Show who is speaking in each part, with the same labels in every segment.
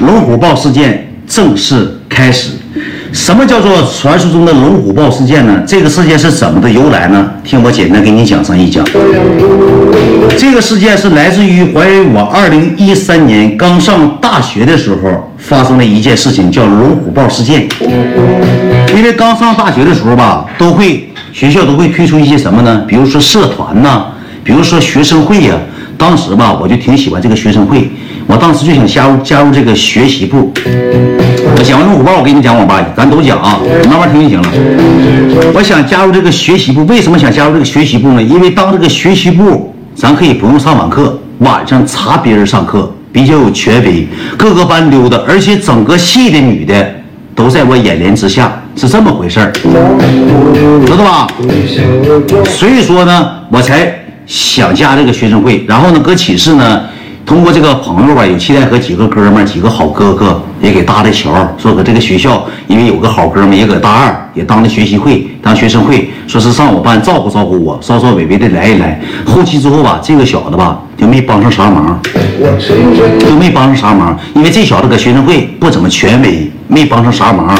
Speaker 1: 龙虎豹事件正式开始。什么叫做传说中的龙虎豹事件呢？这个事件是怎么的由来呢？听我简单给你讲上一讲。这个事件是来自于怀疑我二零一三年刚上大学的时候发生的一件事情，叫龙虎豹事件。因为刚上大学的时候吧，都会学校都会推出一些什么呢？比如说社团呐，比如说学生会呀。当时吧，我就挺喜欢这个学生会，我当时就想加入加入这个学习部。我讲完龙虎豹，我给你讲网吧，咱都讲啊，你慢慢听就行了。我想加入这个学习部，为什么想加入这个学习部呢？因为当这个学习部，咱可以不用上晚课，晚上查别人上课，比较有权威，各个班溜达，而且整个系的女的都在我眼帘之下，是这么回事儿，知道吧？所以说呢，我才。想加这个学生会，然后呢，搁寝室呢，通过这个朋友吧，有期待和几个哥们儿，几个好哥哥也给搭的桥，说搁这个学校，因为有个好哥们也搁大二，也当了学习会，当学生会，说是上我班照顾照顾我，稍稍微微的来一来。后期之后吧，这个小子吧就没帮上啥忙，就没帮上啥忙，因为这小子搁学生会不怎么权威，没帮上啥忙。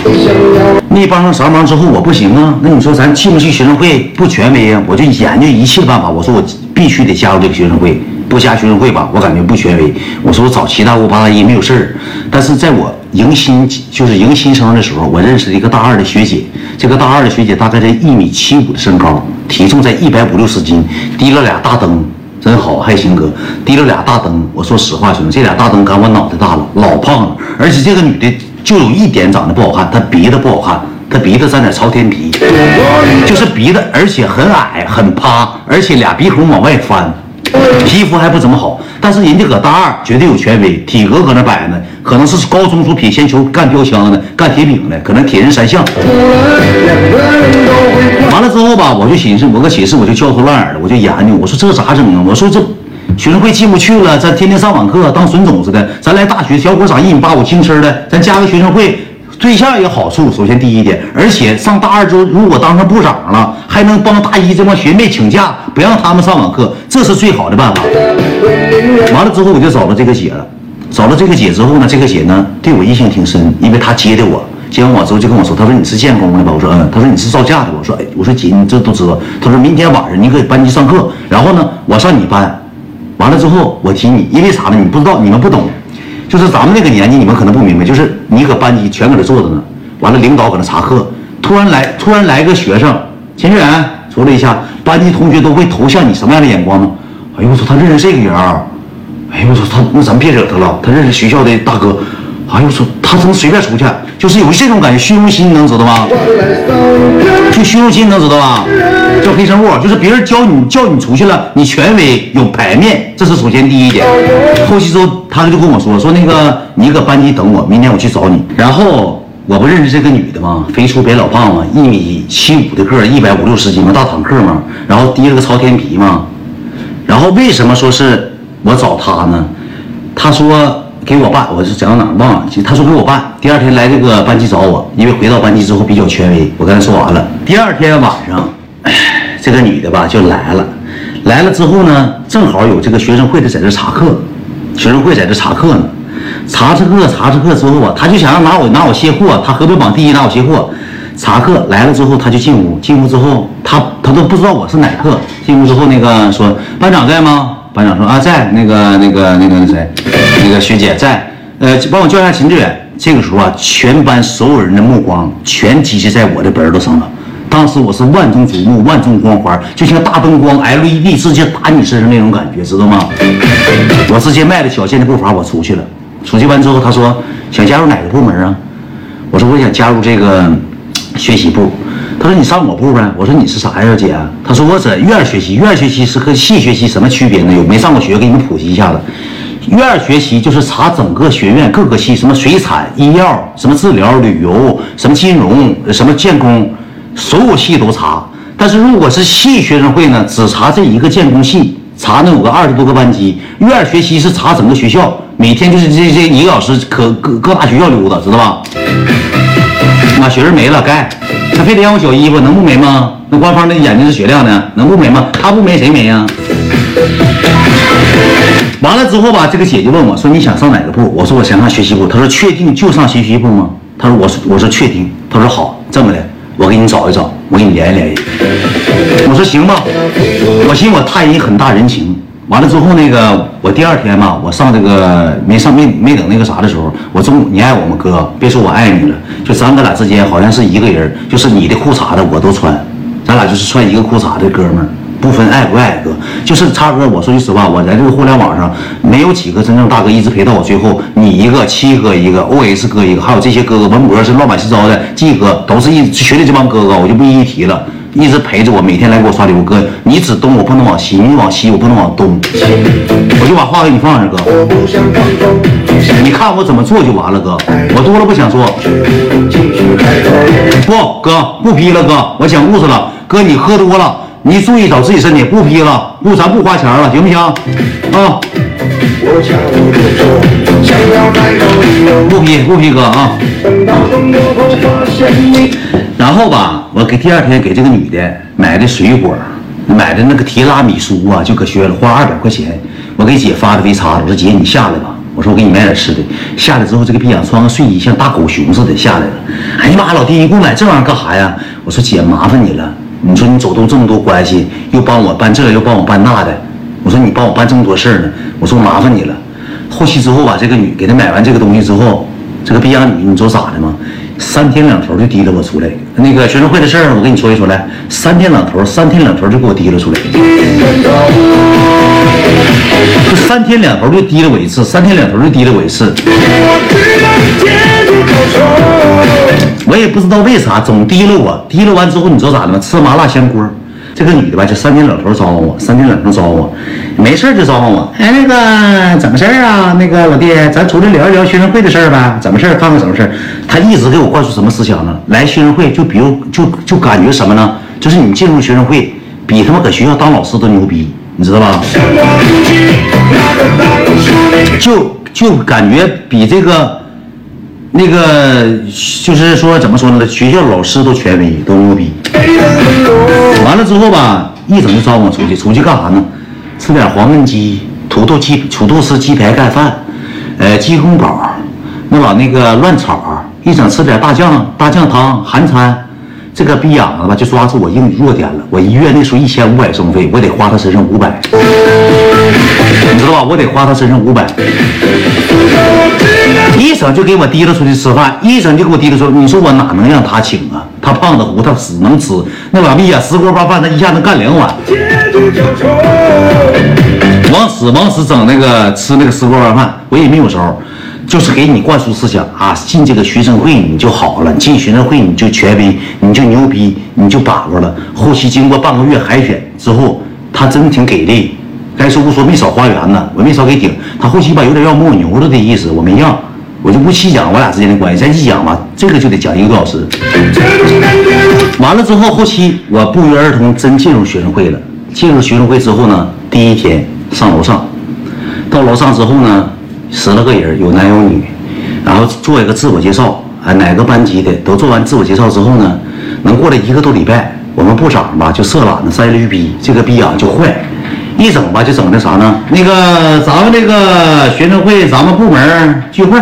Speaker 1: 没帮上啥忙之后，我不行啊。那你说咱去不去学生会？不权威啊。我就研究一切办法。我说我必须得加入这个学生会，不加学生会吧，我感觉不权威。我说我找七大姑八大姨没有事儿。但是在我迎新就是迎新生的时候，我认识了一个大二的学姐。这个大二的学姐大概在一米七五的身高，体重在一百五六十斤，提了俩大灯，真好，还行哥，提了俩大灯。我说实话，兄弟，这俩大灯赶我脑袋大了，老胖了，而且这个女的。就有一点长得不好看，她鼻子不好看，她鼻子沾点朝天鼻，就是鼻子，而且很矮很趴，而且俩鼻孔往外翻，皮肤还不怎么好。但是人家搁大二绝对有权威，体格搁那摆呢，可能是高中时候撇铅球、干标枪的、干铁饼的，可能铁人三项。完了之后吧，我就寻思，我搁寝室我就焦头烂额的，我就研究，我说这咋整啊？我说这。学生会进不去了，咱天天上网课当损种似的。咱来大学，小伙长一米八五，轻身的，咱加个学生会，对象有好处。首先第一点，而且上大二之后，如果当上部长了，还能帮大一这帮学妹请假，不让他们上网课，这是最好的办法。完了之后，我就找了这个姐了。找了这个姐之后呢，这个姐呢对我印象挺深，因为她接的我，接完我之后就跟我说，她说你是建工的吧？我说嗯。她说你是造价的吧。我说哎，我说姐，你这都知道。她说明天晚上你搁班级上课，然后呢，我上你班。完了之后，我提你，因为啥呢？你不知道，你们不懂，就是咱们那个年纪，你们可能不明白，就是你搁班级全搁这坐着呢，完了领导搁那查课，突然来，突然来个学生，秦志远，说了一下，班级同学都会投向你什么样的眼光呢？哎呦我操，他认识这个人儿，哎呦我操，他那咱别惹他了，他认识学校的大哥，哎呦我操，他怎么随便出去？就是有这种感觉，虚荣心，能知道吗？就虚荣心，能知道吧？叫黑生物，就是别人教你叫你出去了，你权威有牌面，这是首先第一点。后期之后，他就跟我说说那个你搁班级等我，明天我去找你。然后我不认识这个女的吗？肥粗别老胖嘛，一米七五的个，一百五六十斤嘛，大坦克嘛，然后提了个朝天皮嘛。然后为什么说是我找他呢？他说。给我办，我是讲到哪忘了。他说给我办，第二天来这个班级找我，因为回到班级之后比较权威。我跟他说完了，第二天晚上，这个女的吧就来了，来了之后呢，正好有这个学生会的在这查课，学生会在这查课呢，查着课查着课之后啊，他就想要拿我拿我卸货，他河北榜第一拿我卸货，查课来了之后他就进屋，进屋之后他他都不知道我是哪课，进屋之后那个说班长在吗？班长说啊，在那个那个那个那谁，那个学姐在，呃，帮我叫一下秦志远。这个时候啊，全班所有人的目光全集中在我的本儿上了。当时我是万众瞩目，万众光环，就像大灯光 LED 直接打你身上那种感觉，知道吗？我直接迈着小健的步伐，我出去了。出去完之后，他说想加入哪个部门啊？我说我想加入这个学习部。他说你上我部呗，我说你是啥呀姐？他说我在院学习，院学习是和系学习什么区别呢？有没上过学，给你们普及一下子。院学习就是查整个学院各个系，什么水产、医药、什么治疗、旅游、什么金融、什么建工，所有系都查。但是如果是系学生会呢，只查这一个建工系，查那有个二十多个班级。院学习是查整个学校，每天就是这这一个小时，可各各大学校溜达，知道吧？那，学生没了，该。他非得让我小衣服，能不没吗？那官方的眼睛是雪亮的，能不没吗？他不没谁没呀？完了之后吧，这个姐姐问我说：“你想上哪个部？”我说：“我想上学习部。”她说：“确定就上学习部吗？”她说：“我说我说确定。”她说：“好，这么的，我给你找一找，我给你联系联系。”我说：“行吧。”我寻思我探人很大人情。完了之后，那个我第二天嘛，我上这个没上没没等那个啥的时候，我中午你爱我吗哥？别说我爱你了，就咱哥俩之间好像是一个人，就是你的裤衩子我都穿，咱俩就是穿一个裤衩的哥们。不分爱不爱哥，就是叉哥。我说句实话，我在这个互联网上没有几个真正大哥一直陪到我最后。你一个，七哥一个，O S 哥一个，还有这些哥哥，文博是乱七糟的季哥都是一群里这帮哥哥，我就不一一提了。一直陪着我，每天来给我刷礼物。哥，你指东我不能往西，你往西我不能往东。我就把话给你放这，哥。你看我怎么做就完了，哥。我多了不想说。不，哥不批了，哥，我讲故事了。哥，你喝多了。你注意找自己身体，不批了，不，咱不花钱了，行不行？啊，不批不批哥啊。然后吧，我给第二天给这个女的买的水果，买的那个提拉米苏啊，就搁学了，花二百块钱。我给姐发的微叉，我说姐你下来吧，我说我给你买点吃的。下来之后，这个逼样穿个睡衣像大狗熊似的下来了。哎呀妈，老弟，你给我买这玩意儿干啥呀？我说姐麻烦你了。你说你走动这么多关系，又帮我办这，又帮我办那的。我说你帮我办这么多事儿呢，我说麻烦你了。后期之后吧，这个女给她买完这个东西之后，这个逼养女，你知道咋的吗？三天两头就提溜我出来。那个学生会的事儿，我跟你说一说来。三天两头，三天两头就给我提溜出来。就三天两头就提了我一次，三天两头就提了我一次。我也不知道为啥总提了我，提了完之后你知道咋的吗？吃麻辣香锅，这个女的吧就三天两头招呼我，三天两头招呼我，没事就招呼我。哎，那个怎么事儿啊？那个老弟，咱出来聊一聊学生会的事儿呗？怎么事儿？看看什么事儿？他一直给我灌输什么思想呢？来学生会就比如就就感觉什么呢？就是你进入学生会比他妈搁学校当老师都牛逼，你知道吧？就就感觉比这个。那个就是说，怎么说呢？学校老师都权威，都牛逼。完了之后吧，一整就招我出去，出去干啥呢？吃点黄焖鸡、土豆鸡、土豆丝鸡排盖饭，呃，鸡公煲，那把那个乱炒，一整吃点大酱大酱汤韩餐。这个逼养子吧，就抓住我英语弱点了。我一月那时候一千五百生费，我得花他身上五百，你知道吧？我得花他身上五百。一整就给我提溜出去吃饭，一整就给我提溜出。你说我哪能让他请啊？他胖子乎，他死能吃。那老毕呀，十锅包饭他一下能干两碗。往死往死整那个吃那个石锅包饭，我也没有招，就是给你灌输思想啊，进这个学生会你就好了，进学生会你就权威，你就牛逼，你就把握了。后期经过半个月海选之后，他真挺给力。该说不说，没少花园呢，我没少给顶。他后期吧有点要摸我牛了的意思，我没让，我就不细讲我俩之间的关系。咱一讲吧，这个就得讲一个多小时。完了之后，后期我不约而同真进入学生会了。进入学生会之后呢，第一天上楼上，到楼上之后呢，十来个人，有男有女，然后做一个自我介绍，啊，哪个班级的都做完自我介绍之后呢，能过来一个多礼拜，我们部长吧就色懒子栽驴逼，这个逼啊就坏。一整吧，就整的啥呢？那个咱们这个学生会，咱们部门聚会，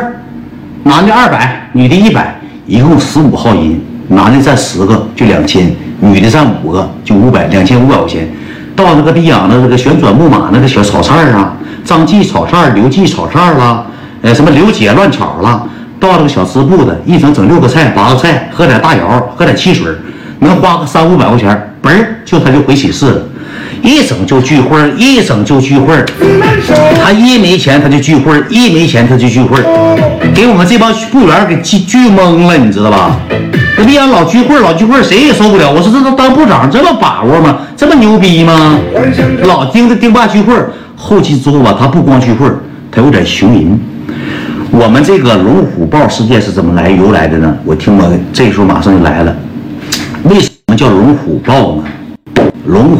Speaker 1: 男的二百，女的一百，一共十五号人，男的占十个就两千，女的占五个就五百，两千五百块钱。到那个地养的这个旋转木马那个小炒菜啊，张记炒菜，刘记炒菜了，呃，什么刘姐乱炒了。到这个小吃部的，一整整六个菜八个菜，喝点大窑，喝点汽水，能花个三五百块钱，嘣儿就他就回寝室了。一整就聚会一整就聚会他一没钱他就聚会一没钱他就聚会给我们这帮部员给聚聚懵了，你知道吧？这逼样老聚会老聚会谁也受不了。我说这都当部长这么把握吗？这么牛逼吗？老盯着盯爸聚会后期之后吧，他不光聚会他有点熊人。我们这个龙虎豹事件是怎么来由来的呢？我听我这时候马上就来了。为什么叫龙虎豹呢？龙虎。